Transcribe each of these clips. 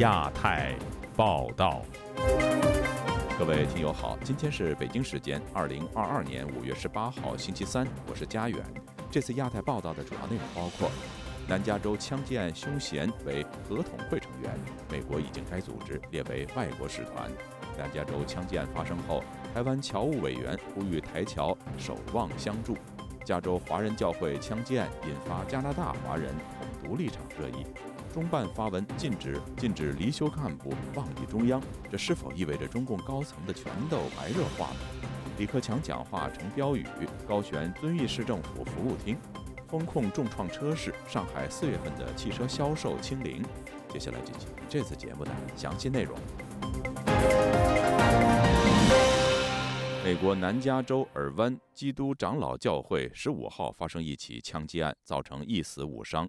亚太报道，各位听友好，今天是北京时间二零二二年五月十八号星期三，我是佳远。这次亚太报道的主要内容包括：南加州枪击案凶嫌为合统会成员，美国已经该组织列为外国使团；南加州枪击案发生后，台湾侨务委员呼吁台侨守望相助；加州华人教会枪击案引发加拿大华人统独立场热议。中办发文禁止禁止离休干部妄议中央，这是否意味着中共高层的权斗白热化呢？李克强讲话成标语，高悬遵义市政府服务厅，风控重创车市，上海四月份的汽车销售清零。接下来进行这次节目的详细内容。美国南加州尔湾基督长老教会十五号发生一起枪击案，造成一死五伤。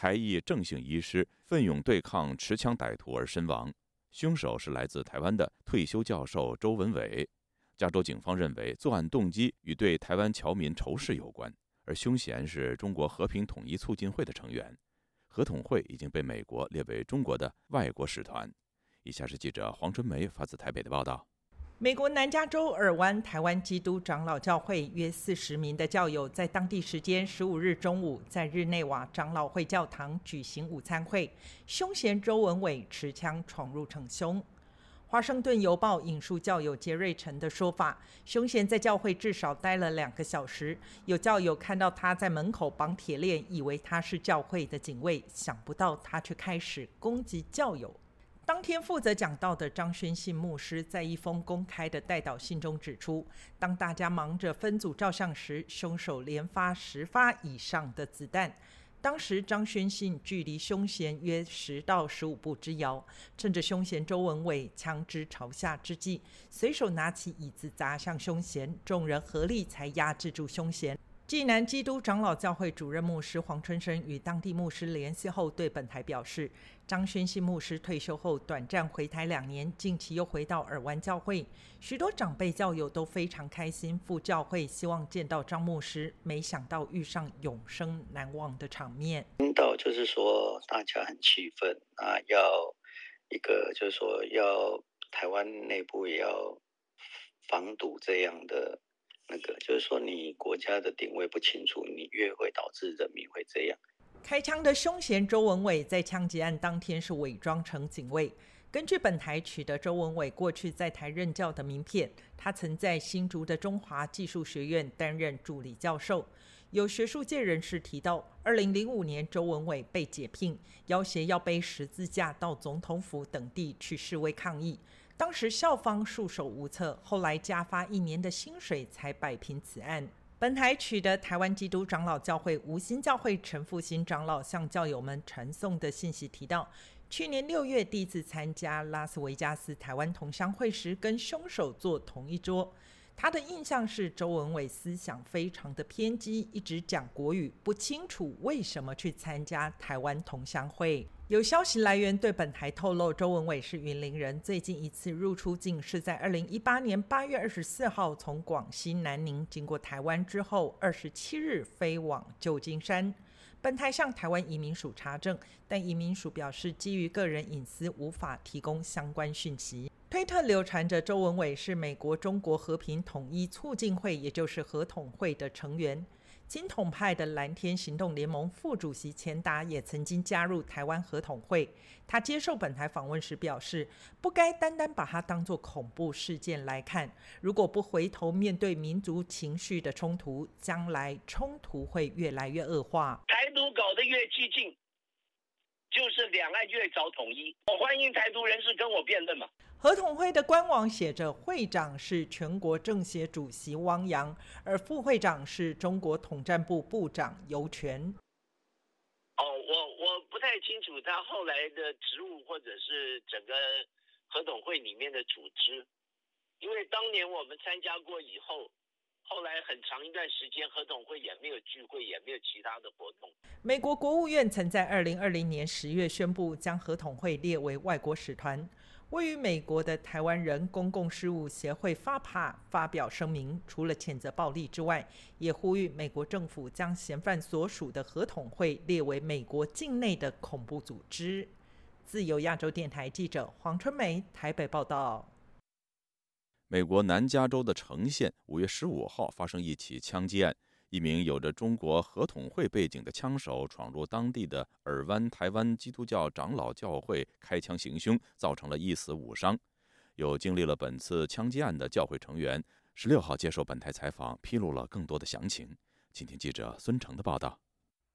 台裔郑姓医师奋勇对抗持枪歹徒而身亡，凶手是来自台湾的退休教授周文伟。加州警方认为作案动机与对台湾侨民仇视有关，而凶嫌是中国和平统一促进会的成员。合统会已经被美国列为中国的外国使团。以下是记者黄春梅发自台北的报道。美国南加州尔湾台湾基督长老教会约四十名的教友，在当地时间十五日中午，在日内瓦长老会教堂举行午餐会。凶嫌周文伟持枪闯入逞凶。华盛顿邮报引述教友杰瑞臣的说法：，凶嫌在教会至少待了两个小时。有教友看到他在门口绑铁链，以为他是教会的警卫，想不到他却开始攻击教友。当天负责讲道的张宣信牧师在一封公开的代祷信中指出，当大家忙着分组照相时，凶手连发十发以上的子弹。当时张宣信距离凶嫌约十到十五步之遥，趁着凶嫌周文伟枪支朝下之际，随手拿起椅子砸向凶嫌，众人合力才压制住凶嫌。济南基督长老教会主任牧师黄春生与当地牧师联系后，对本台表示，张宣信牧师退休后短暂回台两年，近期又回到尔湾教会，许多长辈教友都非常开心赴教会，希望见到张牧师，没想到遇上永生难忘的场面。听到就是说大家很气愤啊，要一个就是说要台湾内部也要防堵这样的。那个就是说，你国家的定位不清楚，你越会导致人民会这样。开枪的凶嫌周文伟在枪击案当天是伪装成警卫。根据本台取得周文伟过去在台任教的名片，他曾在新竹的中华技术学院担任助理教授。有学术界人士提到，二零零五年周文伟被解聘，要挟要背十字架到总统府等地去示威抗议。当时校方束手无策，后来加发一年的薪水才摆平此案。本台取得台湾基督长老教会吴兴教会陈复兴长老向教友们传送的信息提到，去年六月第一次参加拉斯维加斯台湾同乡会时，跟凶手坐同一桌。他的印象是周文伟思想非常的偏激，一直讲国语，不清楚为什么去参加台湾同乡会。有消息来源对本台透露，周文伟是云林人，最近一次入出境是在二零一八年八月二十四号从广西南宁经过台湾之后，二十七日飞往旧金山。本台向台湾移民署查证，但移民署表示基于个人隐私，无法提供相关讯息。推特流传着周文伟是美国中国和平统一促进会，也就是合统会的成员。金统派的蓝天行动联盟副主席钱达也曾经加入台湾合统会。他接受本台访问时表示，不该单单把它当作恐怖事件来看。如果不回头面对民族情绪的冲突，将来冲突会越来越恶化。台独搞得越激进。就是两岸越早统一，我欢迎台独人士跟我辩论嘛。合统会的官网写着，会长是全国政协主席汪洋，而副会长是中国统战部部长尤权。哦，我我不太清楚他后来的职务或者是整个合统会里面的组织，因为当年我们参加过以后。后来很长一段时间，合同会也没有聚会，也没有其他的活动。美国国务院曾在二零二零年十月宣布将合同会列为外国使团。位于美国的台湾人公共事务协会发帕发表声明，除了谴责暴力之外，也呼吁美国政府将嫌犯所属的合同会列为美国境内的恐怖组织。自由亚洲电台记者黄春梅台北报道。美国南加州的城县五月十五号发生一起枪击案，一名有着中国合统会背景的枪手闯入当地的尔湾台湾基督教长老教会开枪行凶，造成了一死五伤。有经历了本次枪击案的教会成员十六号接受本台采访，披露了更多的详情。请听记者孙成的报道。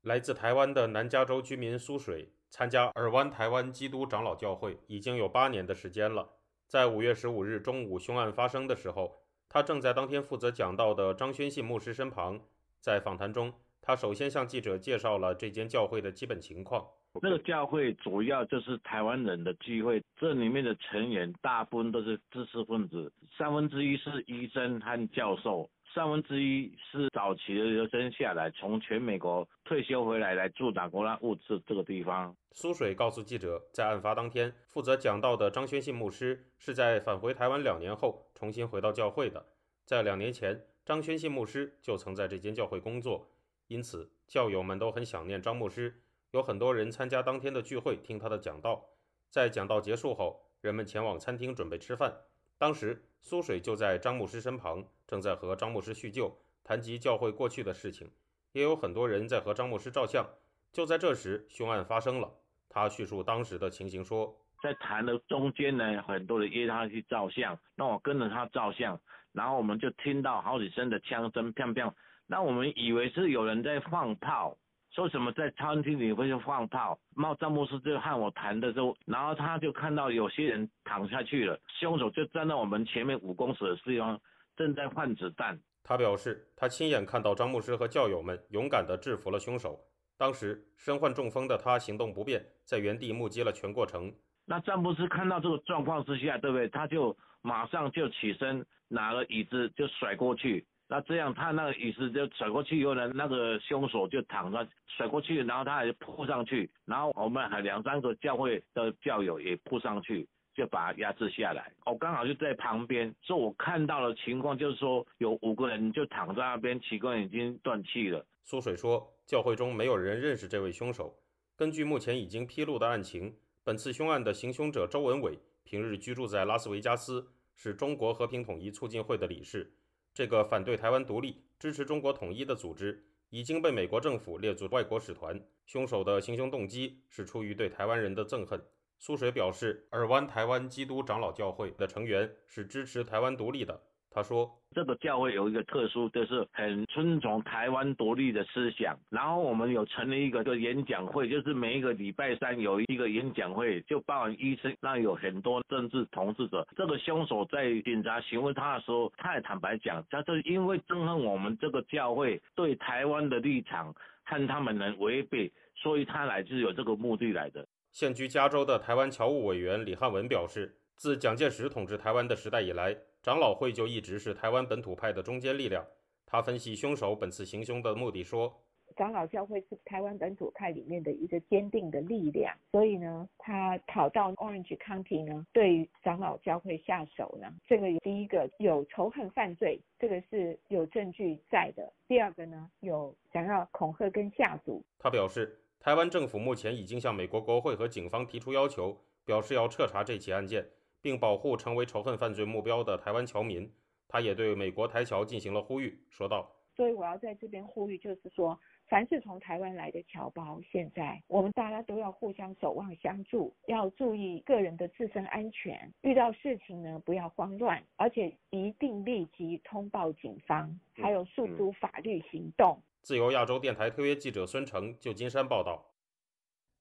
来自台湾的南加州居民苏水参加尔湾台湾基督长老教会已经有八年的时间了。在五月十五日中午凶案发生的时候，他正在当天负责讲道的张宣信牧师身旁。在访谈中，他首先向记者介绍了这间教会的基本情况。这个教会主要就是台湾人的聚会，这里面的成员大部分都是知识分子，三分之一是医生和教授。三分之一是早期的留生下来，从全美国退休回来来住打国拉物质这个地方。苏水告诉记者，在案发当天，负责讲道的张宣信牧师是在返回台湾两年后重新回到教会的。在两年前，张宣信牧师就曾在这间教会工作，因此教友们都很想念张牧师。有很多人参加当天的聚会，听他的讲道。在讲道结束后，人们前往餐厅准备吃饭。当时苏水就在张牧师身旁，正在和张牧师叙旧，谈及教会过去的事情。也有很多人在和张牧师照相。就在这时，凶案发生了。他叙述当时的情形说：“在谈的中间呢，很多人约他去照相，那我跟着他照相，然后我们就听到好几声的枪声，砰砰。那我们以为是有人在放炮。”说什么在餐厅里会放炮？冒詹姆斯就和我谈的时候，然后他就看到有些人躺下去了，凶手就站在我们前面五公尺的地方，正在换子弹。他表示，他亲眼看到张牧师和教友们勇敢地制服了凶手。当时身患中风的他行动不便，在原地目击了全过程。那詹姆斯看到这个状况之下，对不对？他就马上就起身，拿了椅子就甩过去。那这样，他那个椅子就甩过去以后呢，那个凶手就躺着甩过去，然后他还扑上去，然后我们还两三个教会的教友也扑上去，就把他压制下来。我刚好就在旁边，所以我看到的情况就是说，有五个人就躺在那边，器官已经断气了。苏水说，教会中没有人认识这位凶手。根据目前已经披露的案情，本次凶案的行凶者周文伟平日居住在拉斯维加斯，是中国和平统一促进会的理事。这个反对台湾独立、支持中国统一的组织已经被美国政府列入外国使团。凶手的行凶动机是出于对台湾人的憎恨。苏水表示，尔湾台湾基督长老教会的成员是支持台湾独立的。他说：“这个教会有一个特殊，就是很尊重台湾独立的思想。然后我们有成立一个个演讲会，就是每一个礼拜三有一个演讲会，就包含医生，那有很多政治同志者。这个凶手在警察询问他的时候，他也坦白讲，他是因为憎恨我们这个教会对台湾的立场和他们能违背，所以他来自有这个目的来的。”现居加州的台湾侨务委员李汉文表示，自蒋介石统治台湾的时代以来。长老会就一直是台湾本土派的中坚力量。他分析凶手本次行凶的目的说：“长老教会是台湾本土派里面的一个坚定的力量，所以呢，他跑到 Orange County 呢，对长老教会下手呢，这个第一个有仇恨犯罪，这个是有证据在的；第二个呢，有想要恐吓跟吓阻。”他表示，台湾政府目前已经向美国国会和警方提出要求，表示要彻查这起案件。并保护成为仇恨犯罪目标的台湾侨民，他也对美国台侨进行了呼吁，说道：“所以我要在这边呼吁，就是说，凡是从台湾来的侨胞，现在我们大家都要互相守望相助，要注意个人的自身安全。遇到事情呢，不要慌乱，而且一定立即通报警方，还有诉诸法律行动。”自由亚洲电台特约记者孙成，旧金山报道。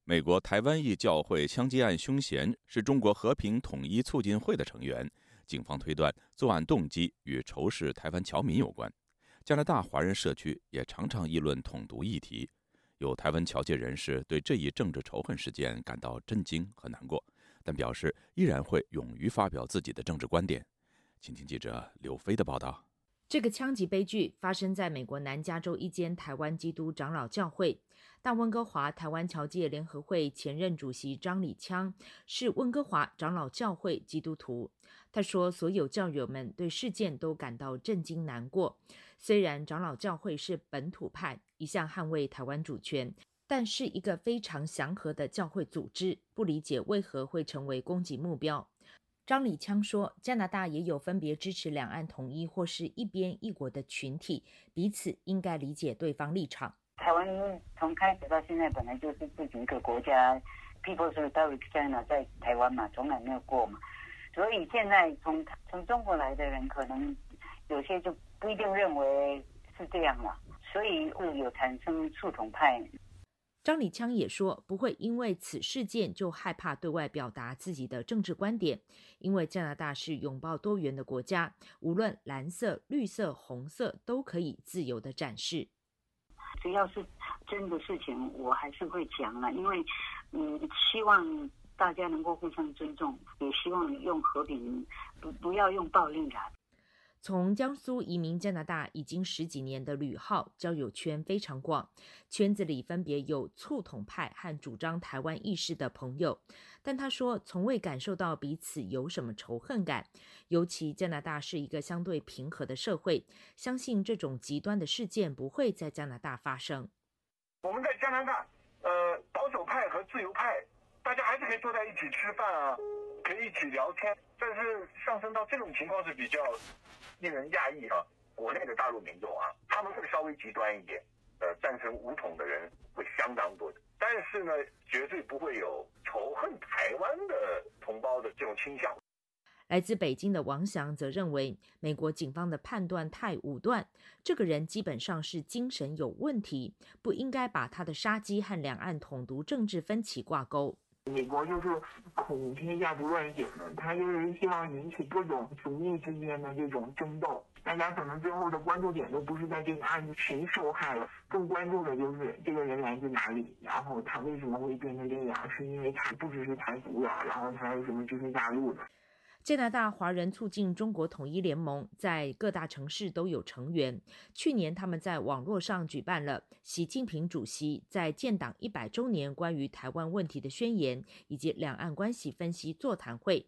美国台湾裔教会枪击案凶嫌是中国和平统一促进会的成员，警方推断作案动机与仇视台湾侨民有关。加拿大华人社区也常常议论统独议题，有台湾侨界人士对这一政治仇恨事件感到震惊和难过，但表示依然会勇于发表自己的政治观点。请听记者刘飞的报道。这个枪击悲剧发生在美国南加州一间台湾基督长老教会。大温哥华台湾侨界联合会前任主席张礼枪是温哥华长老教会基督徒。他说：“所有教友们对事件都感到震惊难过。虽然长老教会是本土派，一向捍卫台湾主权。”但是一个非常祥和的教会组织，不理解为何会成为攻击目标。张李枪说，加拿大也有分别支持两岸统一或是一边一国的群体，彼此应该理解对方立场。台湾从开始到现在本来就是自己一个国家，People's Republic China 在台湾嘛，从来没有过嘛，所以现在从从中国来的人，可能有些就不一定认为是这样了，所以会有产生触统派。张李枪也说，不会因为此事件就害怕对外表达自己的政治观点，因为加拿大是拥抱多元的国家，无论蓝色、绿色、红色都可以自由的展示。只要是真的事情，我还是会讲了，因为嗯，希望大家能够互相尊重，也希望用和平，不不要用暴力来。从江苏移民加拿大已经十几年的吕浩，交友圈非常广，圈子里分别有促统派和主张台湾意识的朋友。但他说，从未感受到彼此有什么仇恨感，尤其加拿大是一个相对平和的社会，相信这种极端的事件不会在加拿大发生。我们在加拿大，呃，保守派和自由派，大家还是可以坐在一起吃饭啊，可以一起聊天。但是上升到这种情况是比较。令人讶异啊！国内的大陆民众啊，他们会稍微极端一点，呃，赞成武统的人会相当多的，但是呢，绝对不会有仇恨台湾的同胞的这种倾向。来自北京的王翔则认为，美国警方的判断太武断，这个人基本上是精神有问题，不应该把他的杀机和两岸统独政治分歧挂钩。美国就是恐天下不乱写的，他就是希望引起各种族裔之间的这种争斗。大家可能最后的关注点都不是在这个案子谁受害了，更关注的就是这个人来自哪里，然后他为什么会变成这样？是因为他不只是台独啊，然后他有什么支持大陆的？加拿大华人促进中国统一联盟在各大城市都有成员。去年，他们在网络上举办了习近平主席在建党一百周年关于台湾问题的宣言以及两岸关系分析座谈会。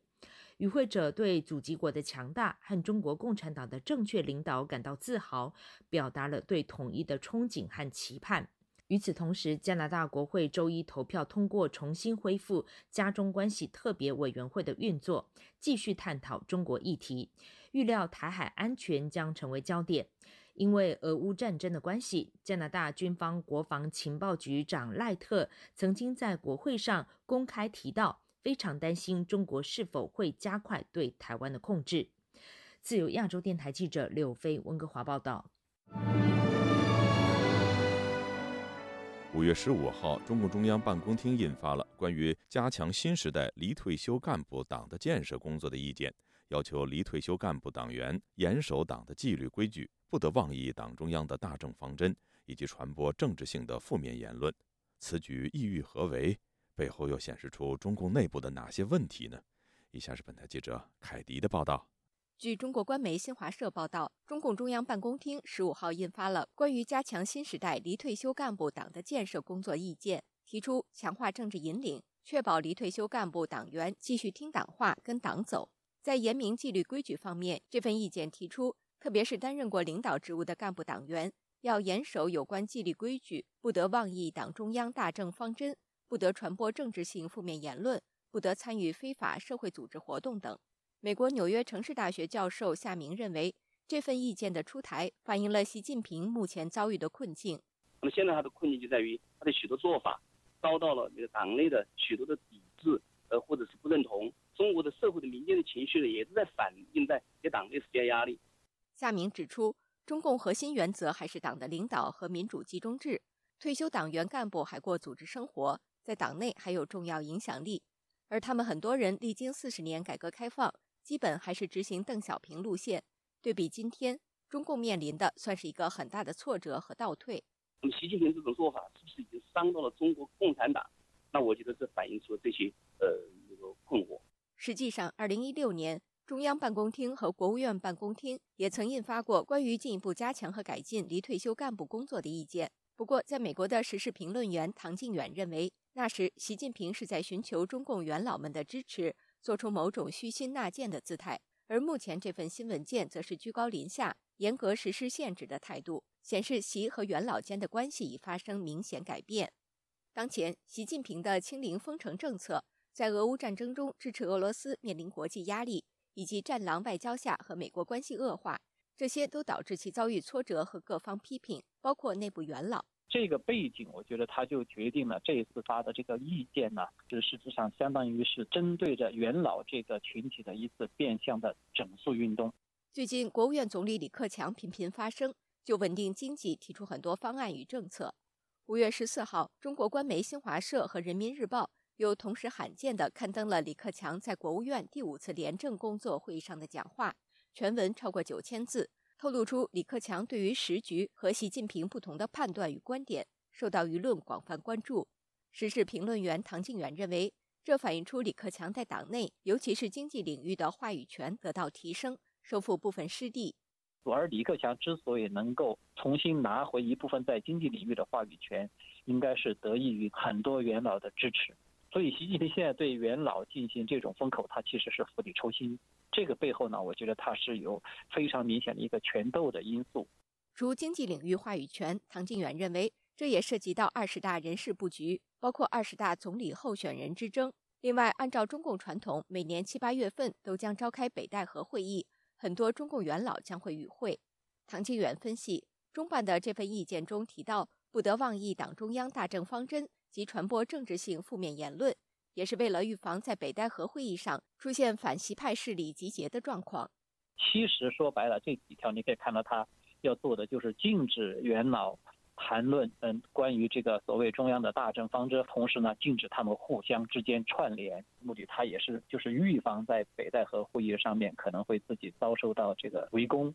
与会者对祖籍国的强大和中国共产党的正确领导感到自豪，表达了对统一的憧憬和期盼。与此同时，加拿大国会周一投票通过重新恢复加中关系特别委员会的运作，继续探讨中国议题。预料台海安全将成为焦点，因为俄乌战争的关系。加拿大军方国防情报局长赖特曾经在国会上公开提到，非常担心中国是否会加快对台湾的控制。自由亚洲电台记者柳飞温哥华报道。五月十五号，中共中央办公厅印发了关于加强新时代离退休干部党的建设工作的意见，要求离退休干部党员严守党的纪律规矩，不得妄议党中央的大政方针，以及传播政治性的负面言论。此举意欲何为？背后又显示出中共内部的哪些问题呢？以下是本台记者凯迪的报道。据中国官媒新华社报道，中共中央办公厅十五号印发了关于加强新时代离退休干部党的建设工作意见，提出强化政治引领，确保离退休干部党员继续听党话、跟党走。在严明纪律规矩方面，这份意见提出，特别是担任过领导职务的干部党员，要严守有关纪律规矩，不得妄议党中央大政方针，不得传播政治性负面言论，不得参与非法社会组织活动等。美国纽约城市大学教授夏明认为，这份意见的出台反映了习近平目前遭遇的困境。那么现在他的困境就在于他的许多做法遭到了这个党内的许多的抵制，呃，或者是不认同。中国的社会的民间的情绪呢，也是在反映在给党内施加压力。夏明指出，中共核心原则还是党的领导和民主集中制，退休党员干部还过组织生活，在党内还有重要影响力，而他们很多人历经四十年改革开放。基本还是执行邓小平路线。对比今天，中共面临的算是一个很大的挫折和倒退。那么，习近平这种做法是不是已经伤到了中国共产党？那我觉得这反映出了这些呃那个困惑。实际上，二零一六年，中央办公厅和国务院办公厅也曾印发过关于进一步加强和改进离退休干部工作的意见。不过，在美国的时事评论员唐靖远认为，那时习近平是在寻求中共元老们的支持。做出某种虚心纳谏的姿态，而目前这份新文件则是居高临下、严格实施限制的态度，显示习和元老间的关系已发生明显改变。当前，习近平的清零封城政策在俄乌战争中支持俄罗斯面临国际压力，以及战狼外交下和美国关系恶化，这些都导致其遭遇挫折和各方批评，包括内部元老。这个背景，我觉得他就决定了这一次发的这个意见呢，是实质上相当于是针对着元老这个群体的一次变相的整肃运动。最近，国务院总理李克强频频发声，就稳定经济提出很多方案与政策。五月十四号，中国官媒新华社和人民日报又同时罕见地刊登了李克强在国务院第五次廉政工作会议上的讲话，全文超过九千字，透露出李克强对于时局和习近平不同的判断与观点，受到舆论广泛关注。时事评论员唐靖远认为，这反映出李克强在党内，尤其是经济领域的话语权得到提升，收复部分失地。而李克强之所以能够重新拿回一部分在经济领域的话语权，应该是得益于很多元老的支持。所以，习近平现在对元老进行这种风口，他其实是釜底抽薪。这个背后呢，我觉得它是有非常明显的一个权斗的因素。除经济领域话语权，唐靖远认为，这也涉及到二十大人事布局，包括二十大总理候选人之争。另外，按照中共传统，每年七八月份都将召开北戴河会议。很多中共元老将会与会。唐靖远分析，中办的这份意见中提到，不得妄议党中央大政方针及传播政治性负面言论，也是为了预防在北戴河会议上出现反习派势力集结的状况。其实说白了，这几条你可以看到，他要做的就是禁止元老。谈论嗯关于这个所谓中央的大政方针，同时呢禁止他们互相之间串联，目的他也是就是预防在北戴河会议上面可能会自己遭受到这个围攻。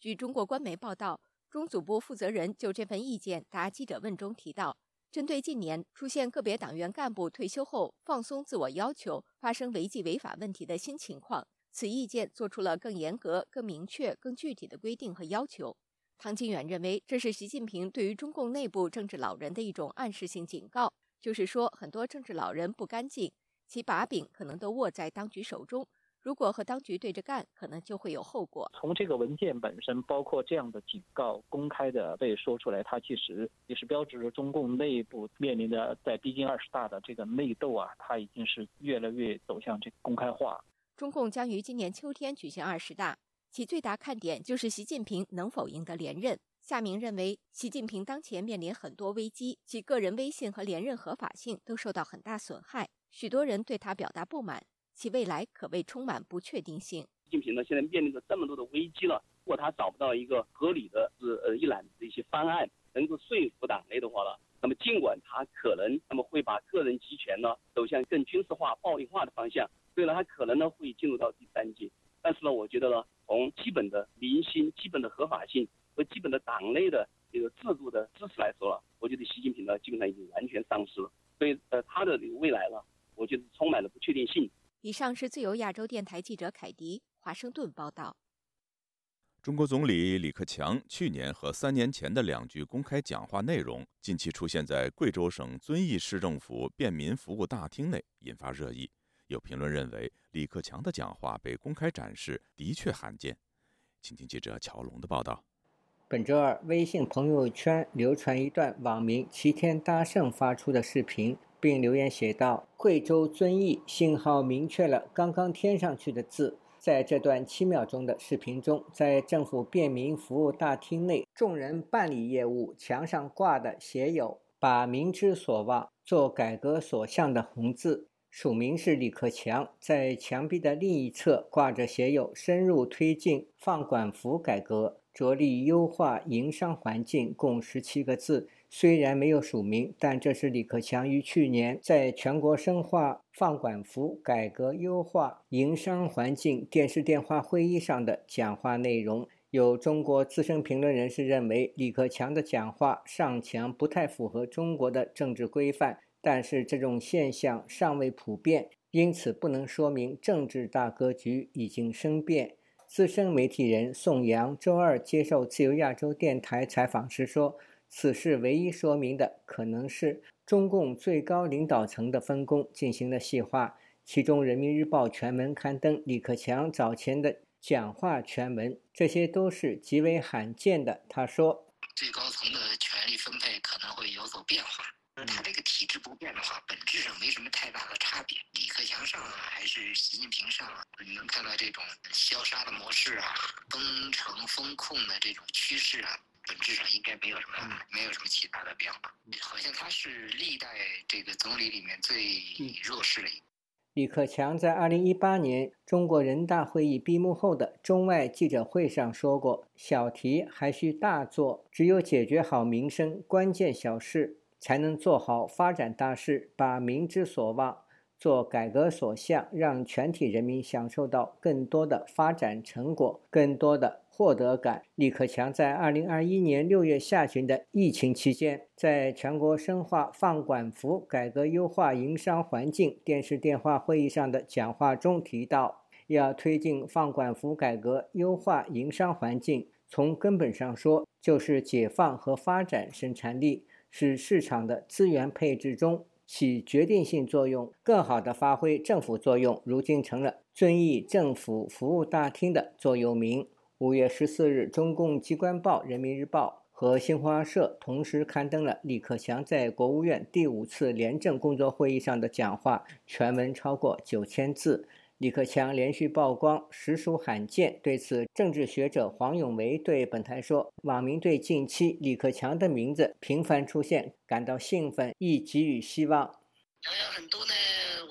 据中国官媒报道，中组部负责人就这份意见答记者问中提到，针对近年出现个别党员干部退休后放松自我要求、发生违纪违法问题的新情况，此意见做出了更严格、更明确、更具体的规定和要求。唐金远认为，这是习近平对于中共内部政治老人的一种暗示性警告，就是说，很多政治老人不干净，其把柄可能都握在当局手中。如果和当局对着干，可能就会有后果。从这个文件本身，包括这样的警告公开的被说出来，它其实也是标志着中共内部面临的在逼近二十大的这个内斗啊，它已经是越来越走向这个公开化。中共将于今年秋天举行二十大。其最大看点就是习近平能否赢得连任。夏明认为，习近平当前面临很多危机，其个人威信和连任合法性都受到很大损害，许多人对他表达不满，其未来可谓充满不确定性。习近平呢，现在面临着这么多的危机了，如果他找不到一个合理的、是呃一揽子的一些方案，能够说服党内的话呢，那么尽管他可能那么会把个人集权呢走向更军事化、暴力化的方向，所以呢，他可能呢会进入到第三阶。但是呢，我觉得呢。从基本的民心、基本的合法性和基本的党内的这个制度的支持来说，我觉得习近平呢基本上已经完全丧失了。所以，呃，他的这个未来呢，我觉得充满了不确定性。以上是自由亚洲电台记者凯迪华盛顿报道。中国总理李克强去年和三年前的两句公开讲话内容，近期出现在贵州省遵义市政府便民服务大厅内，引发热议。有评论认为，李克强的讲话被公开展示的确罕见。请听记者乔龙的报道。本周二，微信朋友圈流传一段网民齐天大圣发出的视频，并留言写道：“贵州遵义信号明确了刚刚添上去的字。”在这段七秒钟的视频中，在政府便民服务大厅内，众人办理业务，墙上挂的写有“把民之所望，做改革所向”的红字。署名是李克强，在墙壁的另一侧挂着写有“深入推进放管服改革，着力优化营商环境”共十七个字。虽然没有署名，但这是李克强于去年在全国深化放管服改革、优化营商环境电视电话会议上的讲话内容。有中国资深评论人士认为，李克强的讲话上墙不太符合中国的政治规范。但是这种现象尚未普遍，因此不能说明政治大格局已经生变。资深媒体人宋阳周二接受自由亚洲电台采访时说：“此事唯一说明的可能是中共最高领导层的分工进行了细化，其中《人民日报》全文刊登李克强早前的讲话全文，这些都是极为罕见的。”他说：“最高层的权力分配可能会有所变化。”他这个体制不变的话，本质上没什么太大的差别。李克强上啊，还是习近平上啊，你能看到这种消杀的模式啊，封城风控的这种趋势啊，本质上应该没有什么，没有什么其他的变化。好像他是历代这个总理里面最弱势的一个。李克强在二零一八年中国人大会议闭幕后的中外记者会上说过：“小题还需大做，只有解决好民生关键小事，才能做好发展大事，把民之所望。”做改革所向，让全体人民享受到更多的发展成果，更多的获得感。李克强在二零二一年六月下旬的疫情期间，在全国深化放管服、改革优化营商环境电视电话会议上的讲话中提到，要推进放管服改革、优化营商环境。从根本上说，就是解放和发展生产力，使市场的资源配置中。起决定性作用，更好地发挥政府作用。如今成了遵义政府服务大厅的座右铭。五月十四日，中共机关报《人民日报》和新华社同时刊登了李克强在国务院第五次廉政工作会议上的讲话，全文超过九千字。李克强连续曝光，实属罕见。对此，政治学者黄永梅对本台说：“网民对近期李克强的名字频繁出现感到兴奋，亦给予希望。很多呢，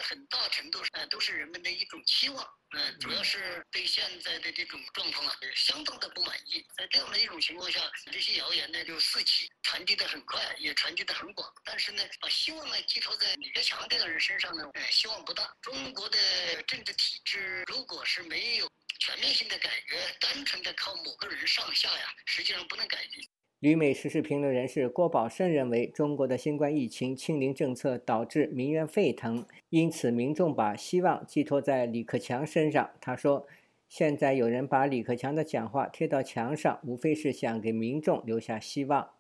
很大程度上都是人们的一种期望。”嗯，主要是对现在的这种状况啊，相当的不满意。在这样的一种情况下，这些谣言呢就四起，传递的很快，也传递的很广。但是呢，把希望呢寄托在李克强这个人身上呢，呃，希望不大。中国的政治体制如果是没有全面性的改革，单纯的靠某个人上下呀，实际上不能改变。旅美时事评论人士郭宝胜认为，中国的新冠疫情清零政策导致民怨沸腾，因此民众把希望寄托在李克强身上。他说：“现在有人把李克强的讲话贴到墙上，无非是想给民众留下希望。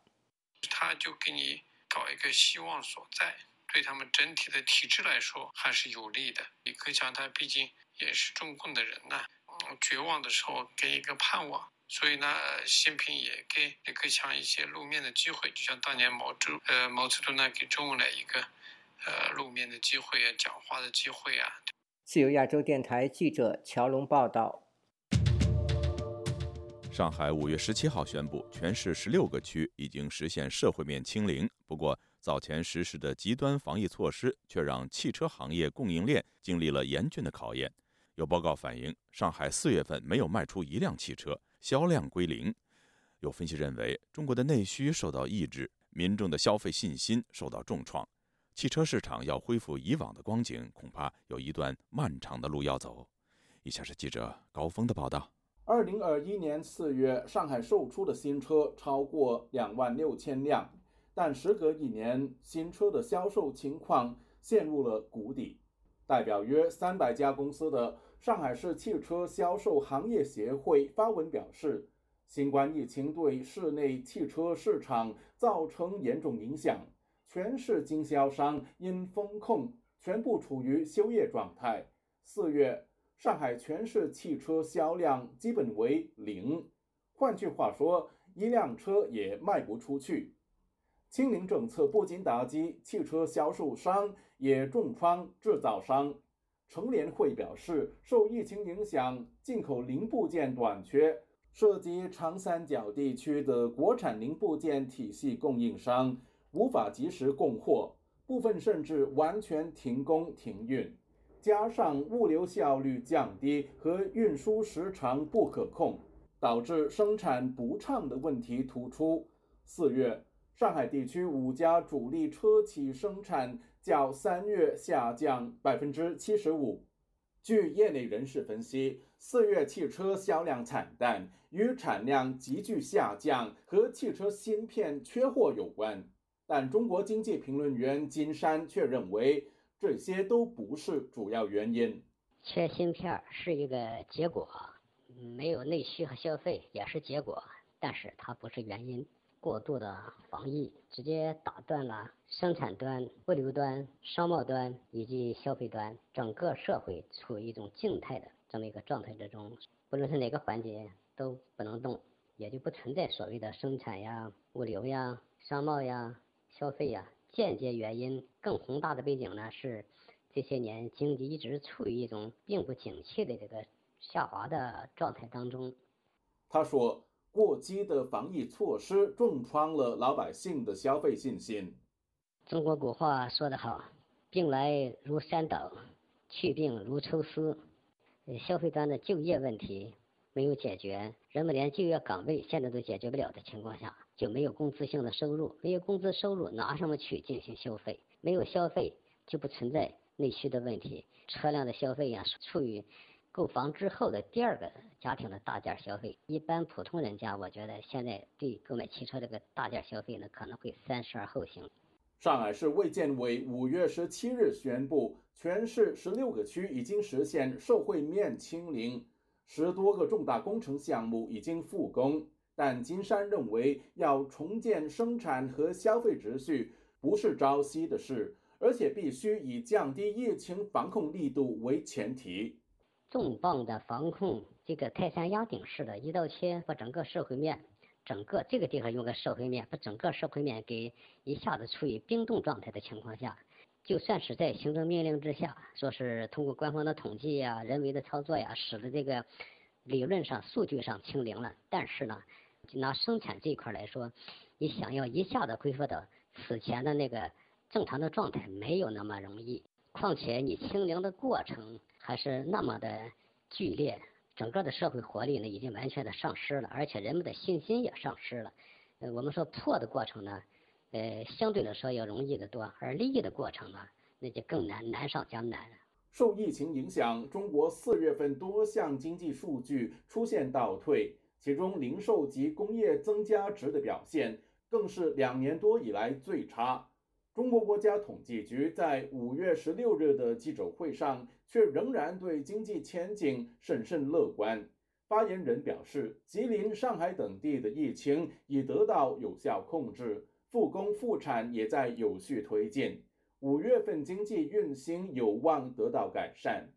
他就给你搞一个希望所在，对他们整体的体制来说还是有利的。李克强他毕竟也是中共的人呐，绝望的时候给一个盼望。”所以呢，习近平也给李克强一些露面的机会，就像当年毛周呃毛泽东呢给周恩来一个呃露面的机会啊，讲话的机会啊。自由亚洲电台记者乔龙报道。上海五月十七号宣布，全市十六个区已经实现社会面清零。不过，早前实施的极端防疫措施却让汽车行业供应链经历了严峻的考验。有报告反映，上海四月份没有卖出一辆汽车。销量归零，有分析认为，中国的内需受到抑制，民众的消费信心受到重创，汽车市场要恢复以往的光景，恐怕有一段漫长的路要走。以下是记者高峰的报道：二零二一年四月，上海售出的新车超过两万六千辆，但时隔一年，新车的销售情况陷入了谷底。代表约三百家公司的。上海市汽车销售行业协会发文表示，新冠疫情对市内汽车市场造成严重影响，全市经销商因风控全部处于休业状态。四月，上海全市汽车销量基本为零，换句话说，一辆车也卖不出去。清零政策不仅打击汽车销售商，也重创制造商。乘联会表示，受疫情影响，进口零部件短缺，涉及长三角地区的国产零部件体系供应商无法及时供货，部分甚至完全停工停运。加上物流效率降低和运输时长不可控，导致生产不畅的问题突出。四月，上海地区五家主力车企生产。较三月下降百分之七十五。据业内人士分析，四月汽车销量惨淡与产量急剧下降和汽车芯片缺货有关。但中国经济评论员金山却认为，这些都不是主要原因。缺芯片是一个结果，没有内需和消费也是结果，但是它不是原因。过度的防疫直接打断了生产端、物流端、商贸端以及消费端，整个社会处于一种静态的这么一个状态之中，不论是哪个环节都不能动，也就不存在所谓的生产呀、物流呀、商贸呀、消费呀间接原因更宏大的背景呢是，这些年经济一直处于一种并不景气的这个下滑的状态当中。他说，过激的防疫措施重创了老百姓的消费信心。中国古话说得好，“病来如山倒，去病如抽丝”。消费端的就业问题没有解决，人们连就业岗位现在都解决不了的情况下，就没有工资性的收入，没有工资收入拿什么去进行消费？没有消费就不存在内需的问题。车辆的消费呀，处于购房之后的第二个家庭的大件消费。一般普通人家，我觉得现在对购买汽车这个大件消费呢，可能会三思而后行。上海市卫健委五月十七日宣布。全市十六个区已经实现社会面清零，十多个重大工程项目已经复工。但金山认为，要重建生产和消费秩序不是朝夕的事，而且必须以降低疫情防控力度为前提。重磅的防控，这个泰山压顶式的一刀切，把整个社会面，整个这个地方用个社会面，把整个社会面给一下子处于冰冻状态的情况下。就算是在行政命令之下，说是通过官方的统计呀、人为的操作呀，使得这个理论上、数据上清零了。但是呢，就拿生产这一块来说，你想要一下子恢复到此前的那个正常的状态，没有那么容易。况且你清零的过程还是那么的剧烈，整个的社会活力呢已经完全的丧失了，而且人们的信心也丧失了。呃，我们说破的过程呢？呃，相对来说要容易得多，而利的过程呢，那就更难，难上加难。受疫情影响，中国四月份多项经济数据出现倒退，其中零售及工业增加值的表现更是两年多以来最差。中国国家统计局在五月十六日的记者会上，却仍然对经济前景审慎乐观。发言人表示，吉林、上海等地的疫情已得到有效控制。复工复产也在有序推进，五月份经济运行有望得到改善。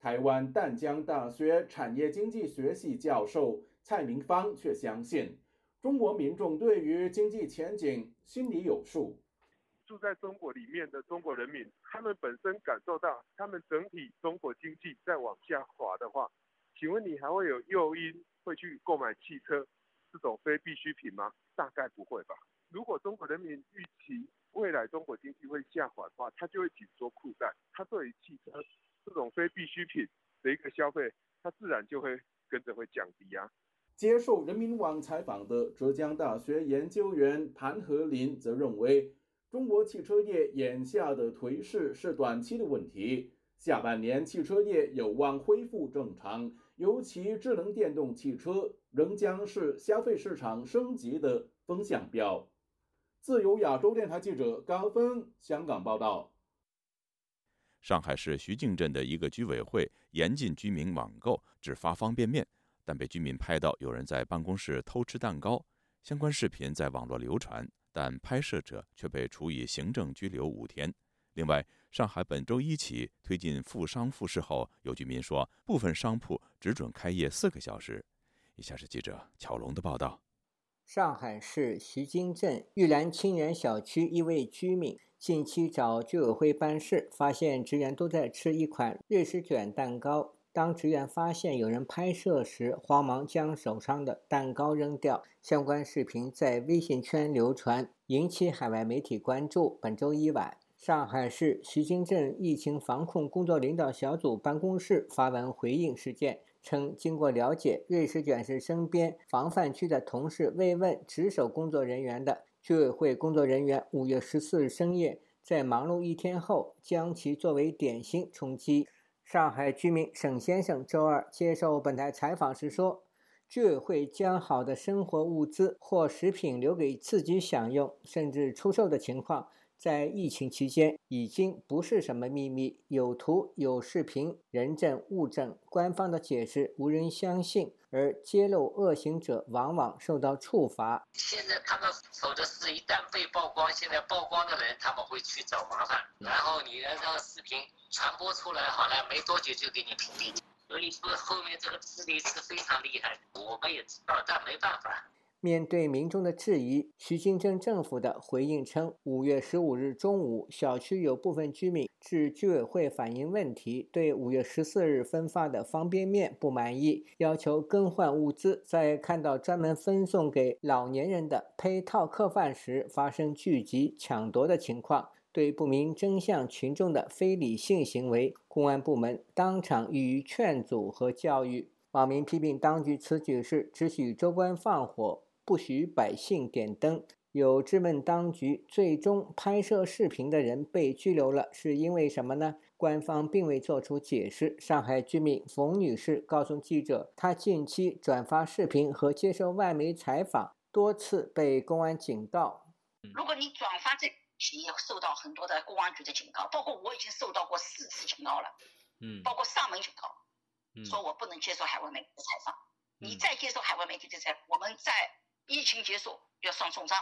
台湾淡江大学产业经济学系教授蔡明芳却相信，中国民众对于经济前景心里有数。住在中国里面的中国人民，他们本身感受到他们整体中国经济在往下滑的话，请问你还会有诱因会去购买汽车这种非必需品吗？大概不会吧。如果中国人民预期未来中国经济会下滑的话，他就会紧缩裤带，他对于汽车这种非必需品的一个消费，他自然就会跟着会降低啊。接受人民网采访的浙江大学研究员谭和林则认为，中国汽车业眼下的颓势是短期的问题，下半年汽车业有望恢复正常，尤其智能电动汽车仍将是消费市场升级的风向标。自由亚洲电台记者高峰香港报道：上海市徐泾镇的一个居委会严禁居民网购，只发方便面，但被居民拍到有人在办公室偷吃蛋糕。相关视频在网络流传，但拍摄者却被处以行政拘留五天。另外，上海本周一起推进复商复市后，有居民说，部分商铺只准开业四个小时。以下是记者巧龙的报道。上海市徐泾镇玉兰清源小区一位居民近期找居委会办事，发现职员都在吃一款瑞士卷蛋糕。当职员发现有人拍摄时，慌忙将手上的蛋糕扔掉。相关视频在微信圈流传，引起海外媒体关注。本周一晚，上海市徐泾镇疫情防控工作领导小组办公室发文回应事件。称，经过了解，瑞士卷是身边防范区的同事慰问值守工作人员的。居委会工作人员五月十四日深夜在忙碌一天后，将其作为点心充饥。上海居民沈先生周二接受本台采访时说，居委会将好的生活物资或食品留给自己享用，甚至出售的情况。在疫情期间，已经不是什么秘密，有图有视频，人证物证，官方的解释无人相信，而揭露恶行者往往受到处罚。现在他们守的是，一旦被曝光，现在曝光的人他们会去找麻烦，然后你的这个视频传播出来，好了，没多久就给你屏蔽。所以说后面这个势力是非常厉害，我们也知道，但没办法。面对民众的质疑，徐金镇政府的回应称，五月十五日中午，小区有部分居民至居委会反映问题，对五月十四日分发的方便面不满意，要求更换物资。在看到专门分送给老年人的配套客饭时，发生聚集抢夺的情况。对不明真相群众的非理性行为，公安部门当场予以劝阻和教育。网民批评当局此举是只许州官放火。不许百姓点灯。有质问当局，最终拍摄视频的人被拘留了，是因为什么呢？官方并未作出解释。上海居民冯女士告诉记者，她近期转发视频和接受外媒采访，多次被公安警告。如果你转发这，你受到很多的公安局的警告，包括我已经受到过四次警告了，嗯，包括上门警告，说我不能接受海外媒体的采访，你再接受海外媒体的采访，我们在。疫情结束要上重账，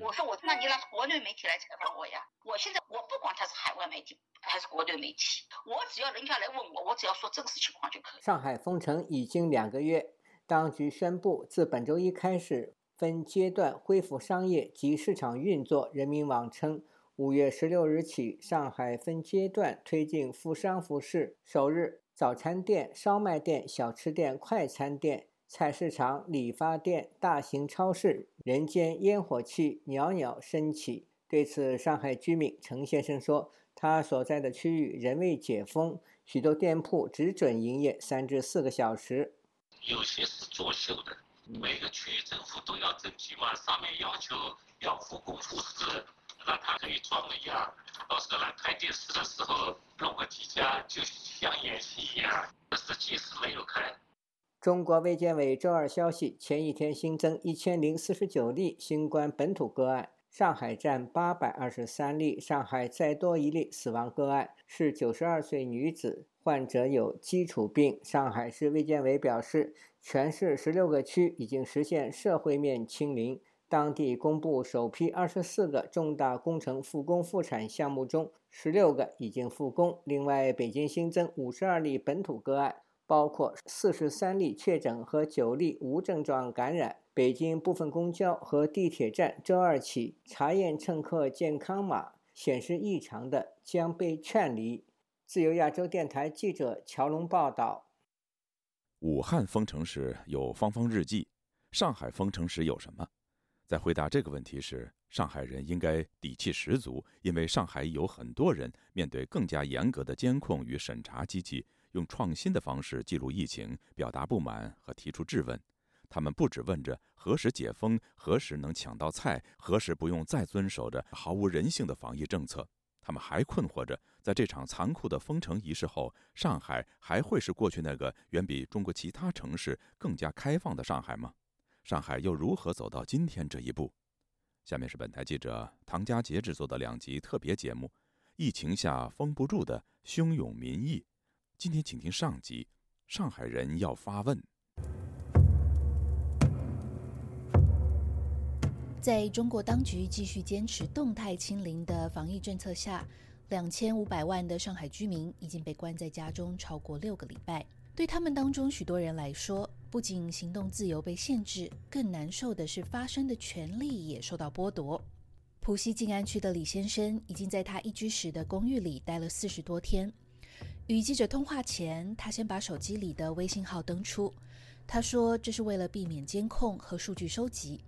我说我那你让国内媒体来采访我呀？我现在我不管他是海外媒体还是国内媒体，我只要人家来问我，我只要说真实情况就可以。上海封城已经两个月，当局宣布自本周一开始分阶段恢复商业及市场运作。人民网称，五月十六日起，上海分阶段推进复商复市，首日早餐店、烧麦店、小吃店、快餐店。菜市场、理发店、大型超市，人间烟火气袅袅升起。对此，上海居民陈先生说：“他所在的区域仍未解封，许多店铺只准营业三至四个小时。有些是作秀的，每个区域政府都要征集嘛，上面要求要复工复市，让他可以装个样，到时候来开电视的时候弄个几家，就像演戏一样。实际是没有开。”中国卫健委周二消息，前一天新增一千零四十九例新冠本土个案，上海占八百二十三例。上海再多一例死亡个案，是九十二岁女子，患者有基础病。上海市卫健委表示，全市十六个区已经实现社会面清零。当地公布首批二十四个重大工程复工复产项目中，十六个已经复工。另外，北京新增五十二例本土个案。包括四十三例确诊和九例无症状感染。北京部分公交和地铁站周二起查验乘客健康码显示异常的将被劝离。自由亚洲电台记者乔龙报道。武汉封城时有芳芳日记，上海封城时有什么？在回答这个问题时，上海人应该底气十足，因为上海有很多人面对更加严格的监控与审查机器。用创新的方式记录疫情，表达不满和提出质问。他们不只问着何时解封、何时能抢到菜、何时不用再遵守着毫无人性的防疫政策，他们还困惑着：在这场残酷的封城仪式后，上海还会是过去那个远比中国其他城市更加开放的上海吗？上海又如何走到今天这一步？下面是本台记者唐佳杰制作的两集特别节目：《疫情下封不住的汹涌民意》。今天请听上集：上海人要发问。在中国当局继续坚持动态清零的防疫政策下，两千五百万的上海居民已经被关在家中超过六个礼拜。对他们当中许多人来说，不仅行动自由被限制，更难受的是发声的权利也受到剥夺。浦西静安区的李先生已经在他一居室的公寓里待了四十多天。与记者通话前，他先把手机里的微信号登出。他说：“这是为了避免监控和数据收集。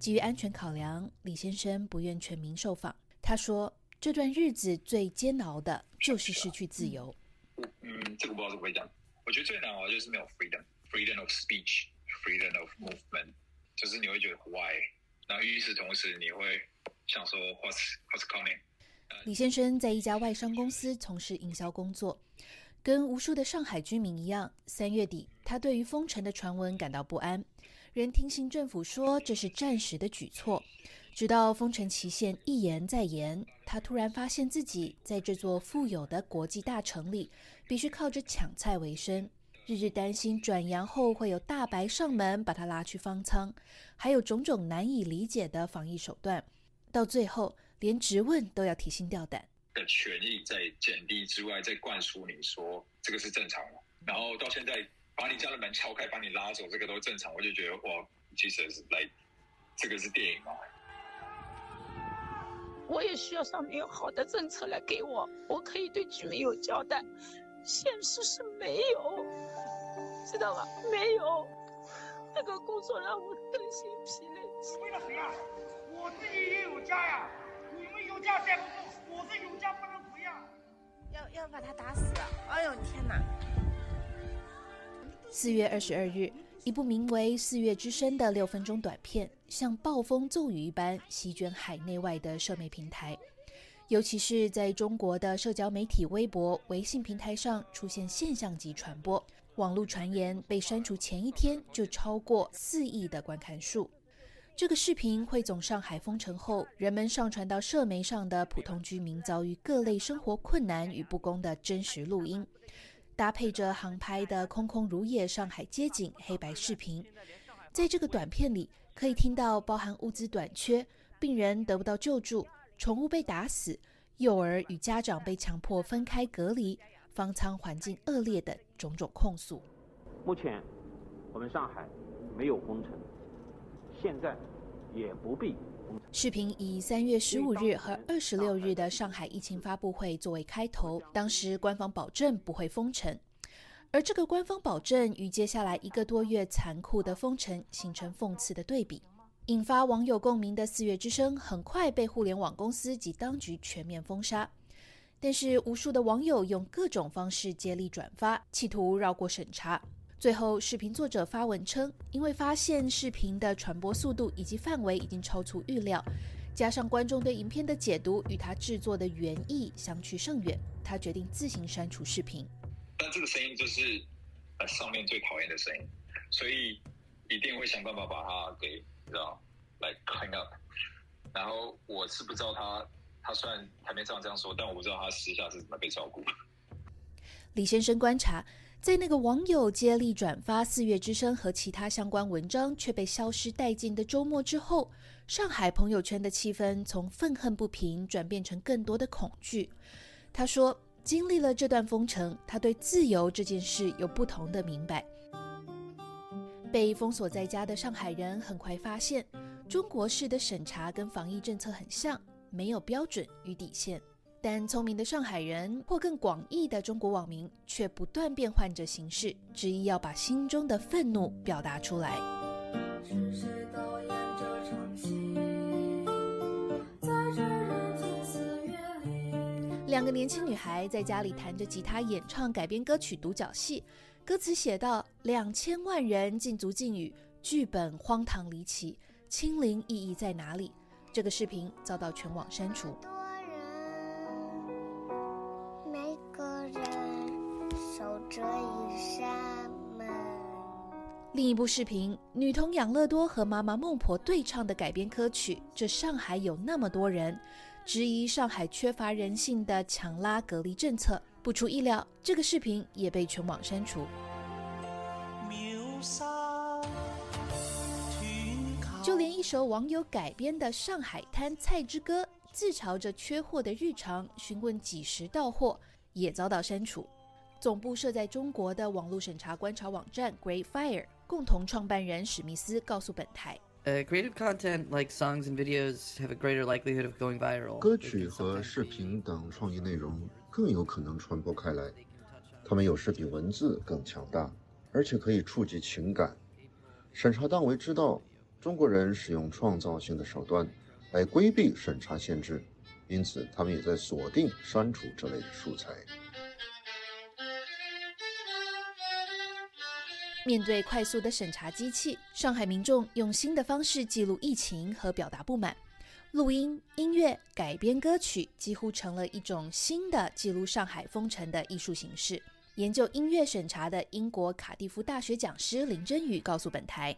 基于安全考量，李先生不愿全民受访。”他说：“这段日子最煎熬的就是失去自由。”嗯，这个不知道怎么会讲。我觉得最难熬就是没有 freedom，freedom of speech，freedom of movement，就是你会觉得 why，然后与此同时你会想说 what's what's coming。李先生在一家外商公司从事营销工作，跟无数的上海居民一样，三月底他对于封城的传闻感到不安，仍听信政府说这是暂时的举措。直到封城期限一延再延，他突然发现自己在这座富有的国际大城里，必须靠着抢菜为生，日日担心转阳后会有大白上门把他拉去方舱，还有种种难以理解的防疫手段，到最后。连质问都要提心吊胆的权益在减低之外，在灌输你说这个是正常的，然后到现在把你家的门敲开，把你拉走，这个都正常，我就觉得哇，其实是来，这个是电影嘛。我也需要上面有好的政策来给我，我可以对居民有交代。现实是没有，知道吗？没有，那个工作让我身心疲累。为了谁呀？我自己也有家呀！你们有家带不，我是有家不能不要！要要把他打死！哎呦天哪！四月二十二日，一部名为《四月之声》的六分钟短片，像暴风骤雨一般席卷海内外的社媒平台，尤其是在中国的社交媒体微博、微信平台上出现现象级传播。网络传言被删除前一天就超过四亿的观看数。这个视频汇总上海封城后人们上传到社媒上的普通居民遭遇各类生活困难与不公的真实录音，搭配着航拍的空空如也上海街景黑白视频。在这个短片里，可以听到包含物资短缺、病人得不到救助、宠物被打死、幼儿与家长被强迫分开隔离、方舱环境恶劣等种种控诉。目前，我们上海没有封城。现在也不必。视频以三月十五日和二十六日的上海疫情发布会作为开头，当时官方保证不会封城，而这个官方保证与接下来一个多月残酷的封城形成讽刺的对比，引发网友共鸣的《四月之声》很快被互联网公司及当局全面封杀。但是，无数的网友用各种方式接力转发，企图绕过审查。最后，视频作者发文称，因为发现视频的传播速度以及范围已经超出预料，加上观众对影片的解读与他制作的原意相去甚远，他决定自行删除视频。但这个声音就是呃上面最讨厌的声音，所以一定会想办法把它给知道来 clean up。然后我是不知道他，他虽然台面上这样说，但我不知道他私下是怎么被照顾。李先生观察。在那个网友接力转发《四月之声》和其他相关文章却被消失殆尽的周末之后，上海朋友圈的气氛从愤恨不平转变成更多的恐惧。他说：“经历了这段封城，他对自由这件事有不同的明白。”被封锁在家的上海人很快发现，中国式的审查跟防疫政策很像，没有标准与底线。但聪明的上海人或更广义的中国网民却不断变换着形式，执意要把心中的愤怒表达出来。两个年轻女孩在家里弹着吉他演唱改编歌曲《独角戏》，歌词写道：“两千万人禁足禁语，剧本荒唐离奇，清零意义在哪里？”这个视频遭到全网删除。另一部视频，女童养乐多和妈妈孟婆对唱的改编歌曲《这上海有那么多人》，质疑上海缺乏人性的强拉隔离政策。不出意料，这个视频也被全网删除。就连一首网友改编的《上海滩菜之歌》，自嘲着缺货的日常，询问几时到货，也遭到删除。总部设在中国的网络审查观察网站 Great Fire 共同创办人史密斯告诉本台：“Creative content like songs and videos have a greater likelihood of going viral。歌曲和视频等创意内容更有可能传播开来，它们有时比文字更强大，而且可以触及情感。审查单位知道中国人使用创造性的手段来规避审查限制，因此他们也在锁定删除这类素材。”面对快速的审查机器，上海民众用新的方式记录疫情和表达不满。录音、音乐、改编歌曲几乎成了一种新的记录上海封城的艺术形式。研究音乐审查的英国卡蒂夫大学讲师林真宇告诉本台：“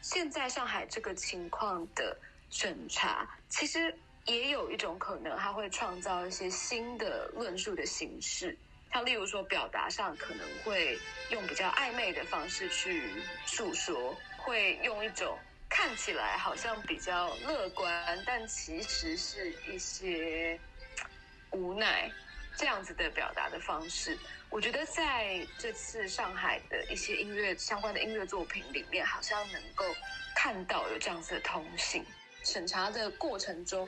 现在上海这个情况的审查，其实也有一种可能，它会创造一些新的论述的形式。”像例如说，表达上可能会用比较暧昧的方式去诉说，会用一种看起来好像比较乐观，但其实是一些无奈，这样子的表达的方式，我觉得在这次上海的一些音乐相关的音乐作品里面，好像能够看到有这样子的通信。审查的过程中，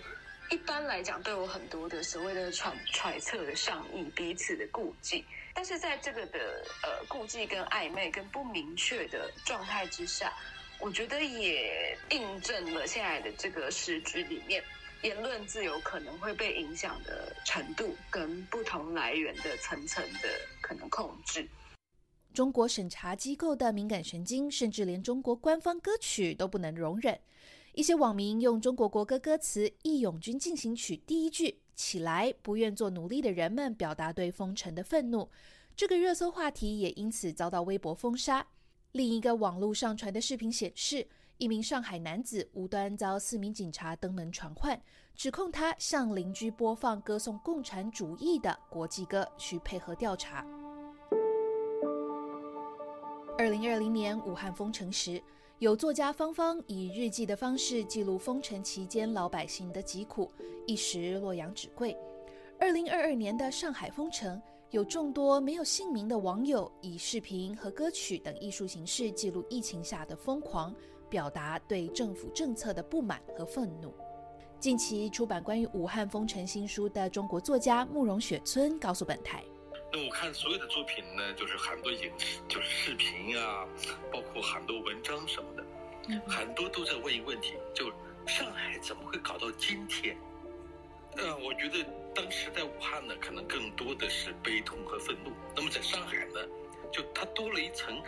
一般来讲都有很多的所谓的揣揣测的上意，彼此的顾忌。但是在这个的呃顾忌跟暧昧跟不明确的状态之下，我觉得也印证了现在的这个时局里面。言论自由可能会被影响的程度，跟不同来源的层层的可能控制。中国审查机构的敏感神经，甚至连中国官方歌曲都不能容忍。一些网民用中国国歌歌词《义勇军进行曲》第一句“起来，不愿做奴隶的人们”表达对封城的愤怒，这个热搜话题也因此遭到微博封杀。另一个网络上传的视频显示。一名上海男子无端遭四名警察登门传唤，指控他向邻居播放歌颂共产主义的国际歌，需配合调查。二零二零年武汉封城时，有作家芳芳以日记的方式记录封城期间老百姓的疾苦，一时洛阳纸贵。二零二二年的上海封城，有众多没有姓名的网友以视频和歌曲等艺术形式记录疫情下的疯狂。表达对政府政策的不满和愤怒。近期出版关于武汉封城新书的中国作家慕容雪村告诉本台：“那我看所有的作品呢，就是很多影视，就是视频啊，包括很多文章什么的，很多都在问一个问题：就上海怎么会搞到今天？呃，我觉得当时在武汉呢，可能更多的是悲痛和愤怒；那么在上海呢，就它多了一层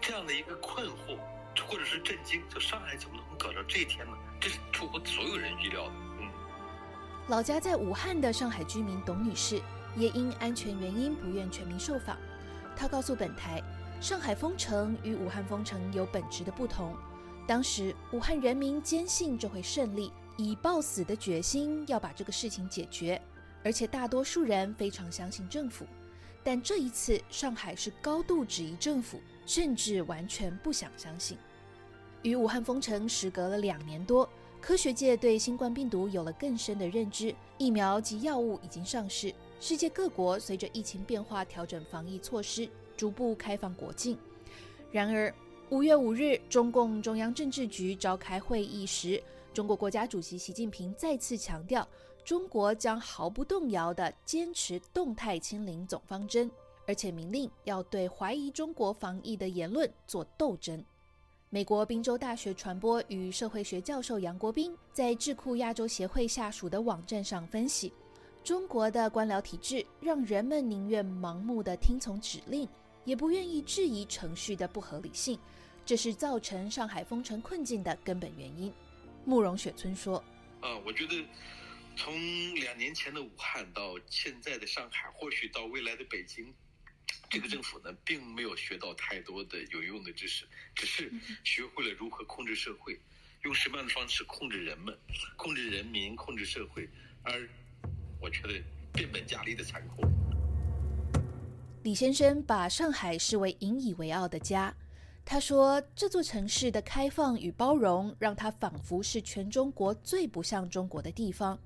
这样的一个困惑。”或者是震惊，就上海怎么能搞到这一天呢？这是出乎所有人预料的。嗯，老家在武汉的上海居民董女士也因安全原因不愿全民受访。他告诉本台，上海封城与武汉封城有本质的不同。当时武汉人民坚信这会胜利，以暴死的决心要把这个事情解决，而且大多数人非常相信政府。但这一次，上海是高度质疑政府，甚至完全不想相信。与武汉封城时隔了两年多，科学界对新冠病毒有了更深的认知，疫苗及药物已经上市。世界各国随着疫情变化调整防疫措施，逐步开放国境。然而，五月五日，中共中央政治局召开会议时，中国国家主席习近平再次强调，中国将毫不动摇地坚持动态清零总方针，而且明令要对怀疑中国防疫的言论做斗争。美国宾州大学传播与社会学教授杨国斌在智库亚洲协会下属的网站上分析，中国的官僚体制让人们宁愿盲目的听从指令，也不愿意质疑程序的不合理性，这是造成上海封城困境的根本原因。慕容雪村说：“啊，我觉得从两年前的武汉到现在的上海，或许到未来的北京。”这个政府呢，并没有学到太多的有用的知识，只是学会了如何控制社会，用什么样的方式控制人们、控制人民、控制社会，而我觉得变本加厉的残酷。李先生把上海视为引以为傲的家，他说：“这座城市的开放与包容，让他仿佛是全中国最不像中国的地方。”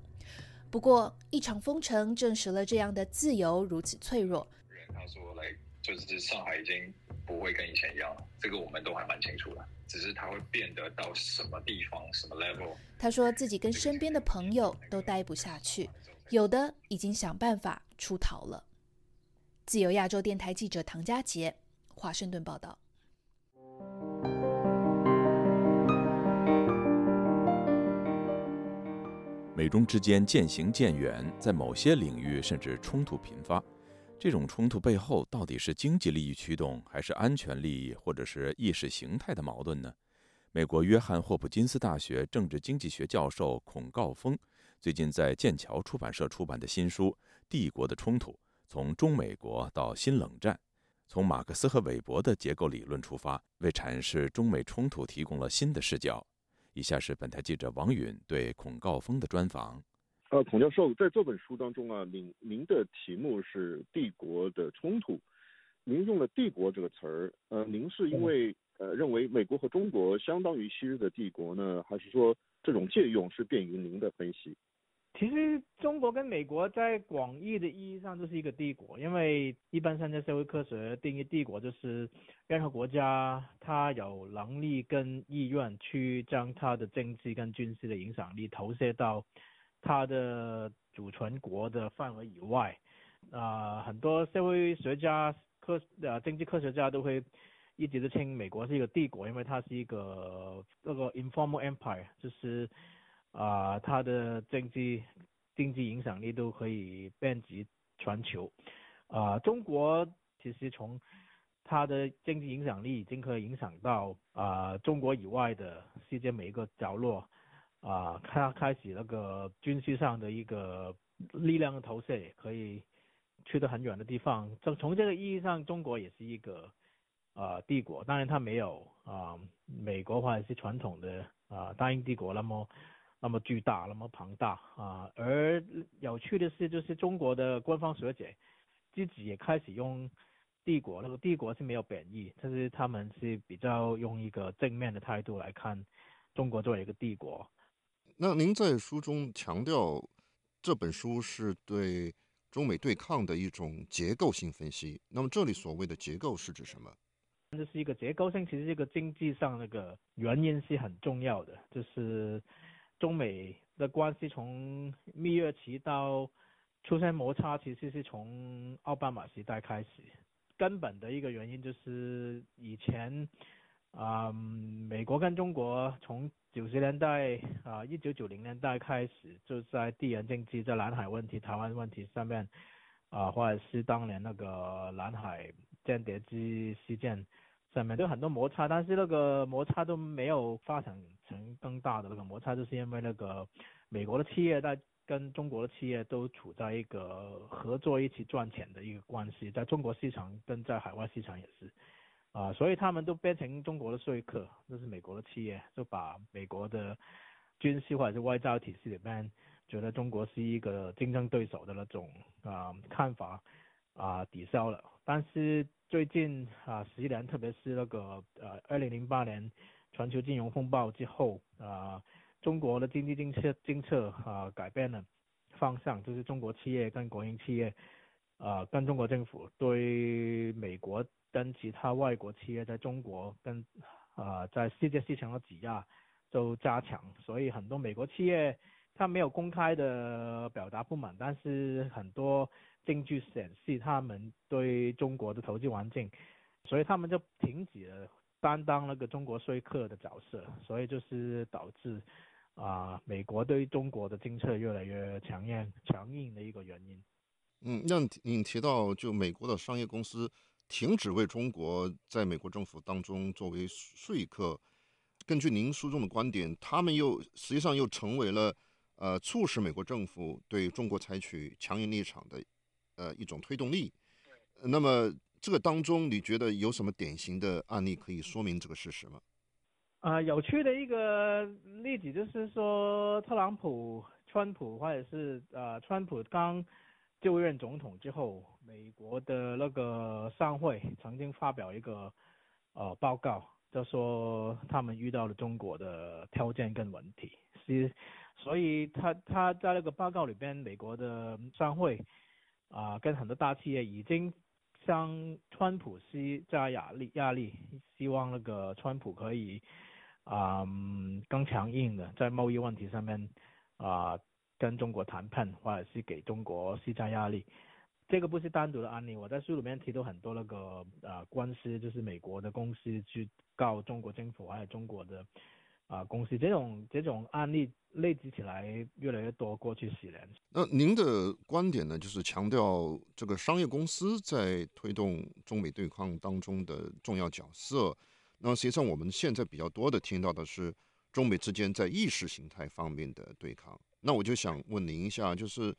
不过，一场封城证实了这样的自由如此脆弱。他说：“来，就是上海已经不会跟以前一样了，这个我们都还蛮清楚的。只是它会变得到什么地方、什么 level。”他说自己跟身边的朋友都待不下去，有的已经想办法出逃了。自由亚洲电台记者唐佳杰，华盛顿报道。美中之间渐行渐远，在某些领域甚至冲突频发。这种冲突背后到底是经济利益驱动，还是安全利益，或者是意识形态的矛盾呢？美国约翰霍普金斯大学政治经济学教授孔告峰最近在剑桥出版社出版的新书《帝国的冲突：从中美国到新冷战》，从马克思和韦伯的结构理论出发，为阐释中美冲突提供了新的视角。以下是本台记者王允对孔诰峰的专访。呃，孔教授在这本书当中啊，您您的题目是“帝国的冲突”，您用了“帝国”这个词儿，呃，您是因为呃认为美国和中国相当于昔日的帝国呢，还是说这种借用是便于您的分析？其实中国跟美国在广义的意义上就是一个帝国，因为一般上在社会科学定义帝国就是任何国家它有能力跟意愿去将它的政治跟军事的影响力投射到它的主权国的范围以外。啊，很多社会学家、科呃经济科学家都会一直都称美国是一个帝国，因为它是一个那个 informal empire，就是啊它的经济经济影响力都可以遍及全球。啊，中国其实从它的经济影响力已经可以影响到啊中国以外的世界每一个角落。啊，它开始那个军事上的一个力量的投射也可以。去的很远的地方，从从这个意义上，中国也是一个啊帝国。当然，它没有啊美国或者是传统的啊大英帝国那么那么巨大、那么庞大啊。而有趣的是，就是中国的官方学者自己也开始用帝国，那个帝国是没有贬义，但是他们是比较用一个正面的态度来看中国作为一个帝国。那您在书中强调，这本书是对。中美对抗的一种结构性分析。那么这里所谓的结构是指什么？这是一个结构性，其实这个经济上那个原因是很重要的。就是中美的关系从蜜月期到出现摩擦，其实是从奥巴马时代开始。根本的一个原因就是以前啊，美国跟中国从九十年代啊，一九九零年代开始，就在地缘政治、在南海问题、台湾问题上面，啊，或者是当年那个南海间谍机事件上面，都很多摩擦，但是那个摩擦都没有发展成更大的那个摩擦，就是因为那个美国的企业在跟中国的企业都处在一个合作一起赚钱的一个关系，在中国市场跟在海外市场也是。啊，所以他们都变成中国的说客，这是美国的企业，就把美国的军事或者是外交体系里面觉得中国是一个竞争对手的那种啊看法啊抵消了。但是最近啊十一年，特别是那个呃二零零八年全球金融风暴之后啊，中国的经济政策政策啊改变了方向，就是中国企业跟国营企业啊跟中国政府对美国。跟其他外国企业在中国跟啊在世界市场的挤压都加强，所以很多美国企业他没有公开的表达不满，但是很多证据显示他们对中国的投资环境，所以他们就停止了担当那个中国说客的角色，所以就是导致啊美国对中国的政策越来越强硬强硬的一个原因。嗯，那您提到就美国的商业公司。停止为中国在美国政府当中作为说客，根据您书中的观点，他们又实际上又成为了呃促使美国政府对中国采取强硬立场的呃一种推动力。那么这个当中，你觉得有什么典型的案例可以说明这个事实吗？啊，有趣的一个例子就是说，特朗普、川普或者是呃川普刚。就任总统之后，美国的那个商会曾经发表一个呃报告，就说他们遇到了中国的条件跟问题，是，所以他他在那个报告里边，美国的商会啊跟很多大企业已经向川普施加压力压力，希望那个川普可以啊更强硬的在贸易问题上面啊。跟中国谈判，或者是给中国施加压力，这个不是单独的案例。我在书里面提到很多那个呃官司，就是美国的公司去告中国政府，还有中国的啊公司，这种这种案例累积起来越来越多。过去十年，那您的观点呢，就是强调这个商业公司在推动中美对抗当中的重要角色。那实际上我们现在比较多的听到的是中美之间在意识形态方面的对抗。那我就想问您一下，就是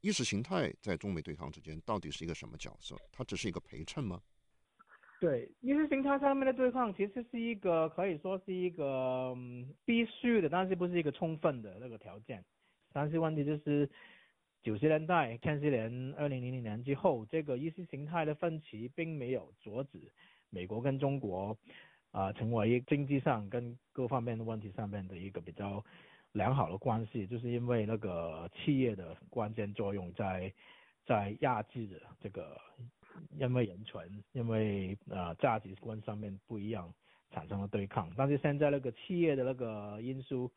意识形态在中美对抗之间到底是一个什么角色？它只是一个陪衬吗？对，意识形态上面的对抗其实是一个可以说是一个必须的，但是不是一个充分的那个条件。但是问题就是九十年代、千禧年、二零零零年之后，这个意识形态的分歧并没有阻止美国跟中国啊成为经济上跟各方面的问题上面的一个比较。良好的关系，就是因为那个企业的关键作用在在压制着这个，因为人权，因为呃价值观上面不一样产生了对抗，但是现在那个企业的那个因素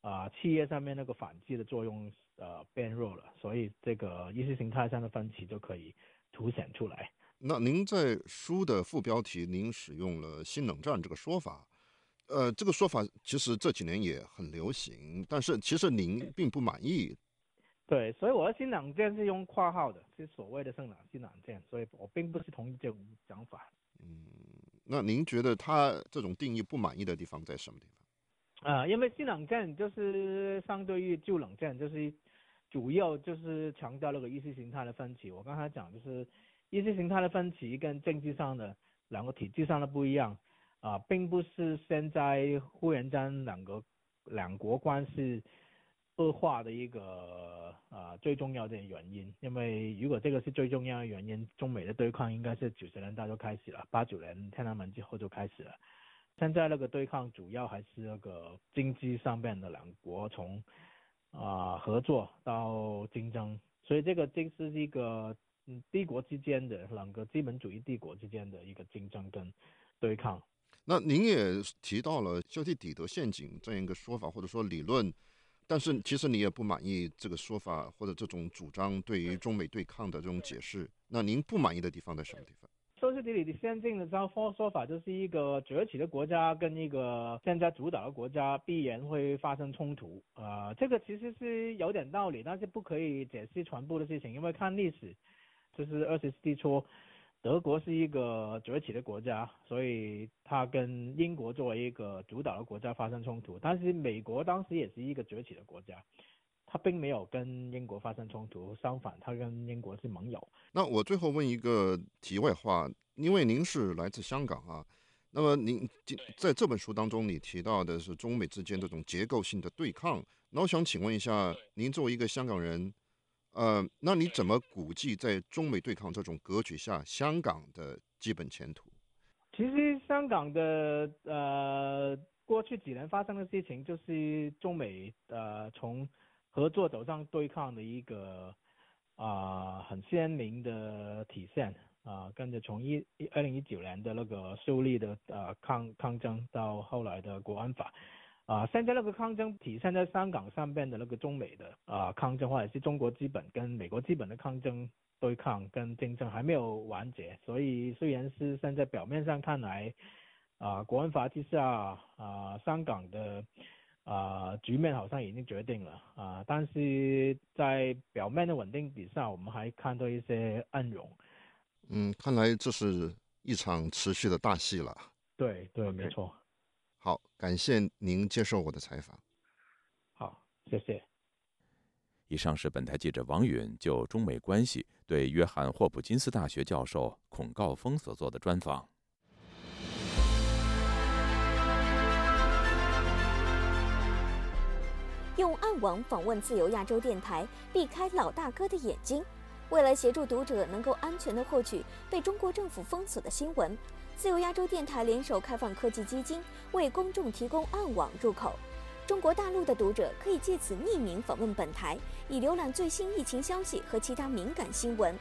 啊，企业上面那个反击的作用呃变弱了，所以这个意识形态上的分歧就可以凸显出来。那您在书的副标题，您使用了“新冷战”这个说法，呃，这个说法其实这几年也很流行，但是其实您并不满意。对，所以我的新冷战是用括号的，是所谓的“新冷新冷战”，所以我并不是同意这种讲法。嗯，那您觉得他这种定义不满意的地方在什么地方？啊，因为新冷战就是相对于旧冷战，就是主要就是强调那个意识形态的分歧。我刚才讲就是。意识形态的分歧跟政治上的两个体制上的不一样啊，并不是现在忽然间两个两国关系恶化的一个啊最重要的原因。因为如果这个是最重要的原因，中美的对抗应该是九十年代就开始了，八九年天安门之后就开始了。现在那个对抗主要还是那个经济上面的两国从啊合作到竞争，所以这个这是一个。嗯，帝国之间的两个资本主义帝国之间的一个竞争跟对抗。那您也提到了“休昔底德陷阱”这样一个说法或者说理论，但是其实你也不满意这个说法或者这种主张对于中美对抗的这种解释。那您不满意的地方在什么地方？说是这里先进的这说说法就是一个崛起的国家跟一个现在主导的国家必然会发生冲突。啊，这个其实是有点道理，但是不可以解释全部的事情，因为看历史。就是二十世纪初，德国是一个崛起的国家，所以它跟英国作为一个主导的国家发生冲突。但是美国当时也是一个崛起的国家，它并没有跟英国发生冲突，相反，它跟英国是盟友。那我最后问一个题外话，因为您是来自香港啊，那么您在这本书当中，你提到的是中美之间这种结构性的对抗，那我想请问一下，您作为一个香港人。呃，那你怎么估计在中美对抗这种格局下，香港的基本前途？其实香港的呃，过去几年发生的事情，就是中美呃从合作走向对抗的一个啊很鲜明的体现啊，跟着从一二零一九年的那个修例的呃抗抗争到后来的国安法。啊，现在那个抗争体现在香港上边的那个中美的啊抗争，或者是中国资本跟美国资本的抗争对抗跟竞争还没有完结，所以虽然是现在表面上看来啊国安法之下啊香港的啊局面好像已经决定了啊，但是在表面的稳定底下，我们还看到一些暗涌。嗯，看来这是一场持续的大戏了。对对，没错。好，感谢您接受我的采访。好，谢谢。以上是本台记者王允就中美关系对约翰霍普金斯大学教授孔诰峰所做的专访。用暗网访问自由亚洲电台，避开老大哥的眼睛。为了协助读者能够安全地获取被中国政府封锁的新闻。自由亚洲电台联手开放科技基金，为公众提供暗网入口。中国大陆的读者可以借此匿名访问本台，以浏览最新疫情消息和其他敏感新闻。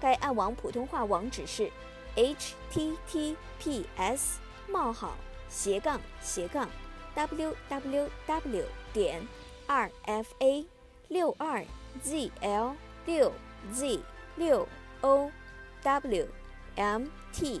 该暗网普通话网址是 h t t p s 冒号斜杠斜杠 w w w 点 r f a 六二 z l 六 z 六 o w m t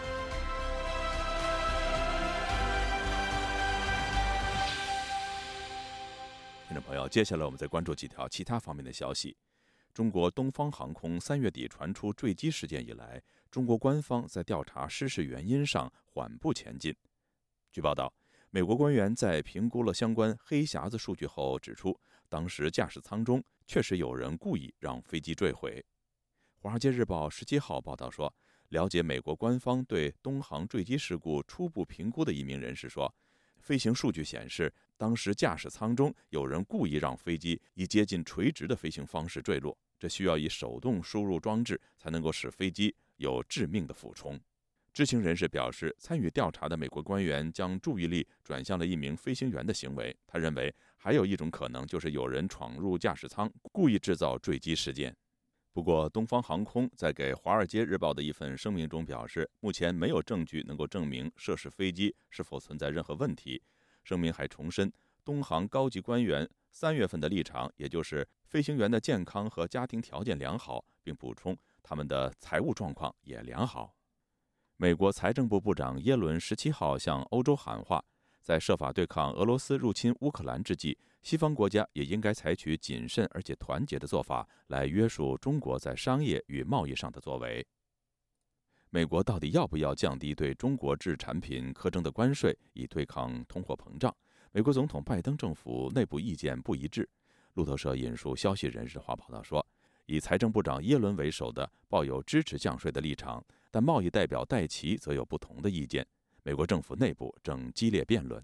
听众朋友，接下来我们再关注几条其他方面的消息。中国东方航空三月底传出坠机事件以来，中国官方在调查失事原因上缓步前进。据报道，美国官员在评估了相关黑匣子数据后指出，当时驾驶舱中确实有人故意让飞机坠毁。《华尔街日报》十七号报道说，了解美国官方对东航坠机事故初步评估的一名人士说，飞行数据显示，当时驾驶舱中有人故意让飞机以接近垂直的飞行方式坠落，这需要以手动输入装置才能够使飞机有致命的俯冲。知情人士表示，参与调查的美国官员将注意力转向了一名飞行员的行为。他认为，还有一种可能就是有人闯入驾驶舱，故意制造坠机事件。不过，东方航空在给《华尔街日报》的一份声明中表示，目前没有证据能够证明涉事飞机是否存在任何问题。声明还重申，东航高级官员三月份的立场，也就是飞行员的健康和家庭条件良好，并补充他们的财务状况也良好。美国财政部部长耶伦十七号向欧洲喊话，在设法对抗俄罗斯入侵乌克兰之际，西方国家也应该采取谨慎而且团结的做法来约束中国在商业与贸易上的作为。美国到底要不要降低对中国制产品苛征的关税，以对抗通货膨胀？美国总统拜登政府内部意见不一致。路透社引述消息人士话报道说，以财政部长耶伦为首的抱有支持降税的立场。但贸易代表戴奇则有不同的意见。美国政府内部正激烈辩论。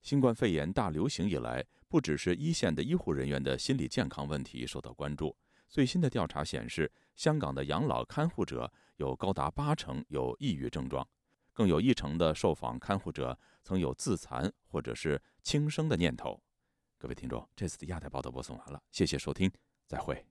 新冠肺炎大流行以来，不只是一线的医护人员的心理健康问题受到关注。最新的调查显示，香港的养老看护者有高达八成有抑郁症状，更有一成的受访看护者曾有自残或者是轻生的念头。各位听众，这次的亚太报道播送完了，谢谢收听，再会。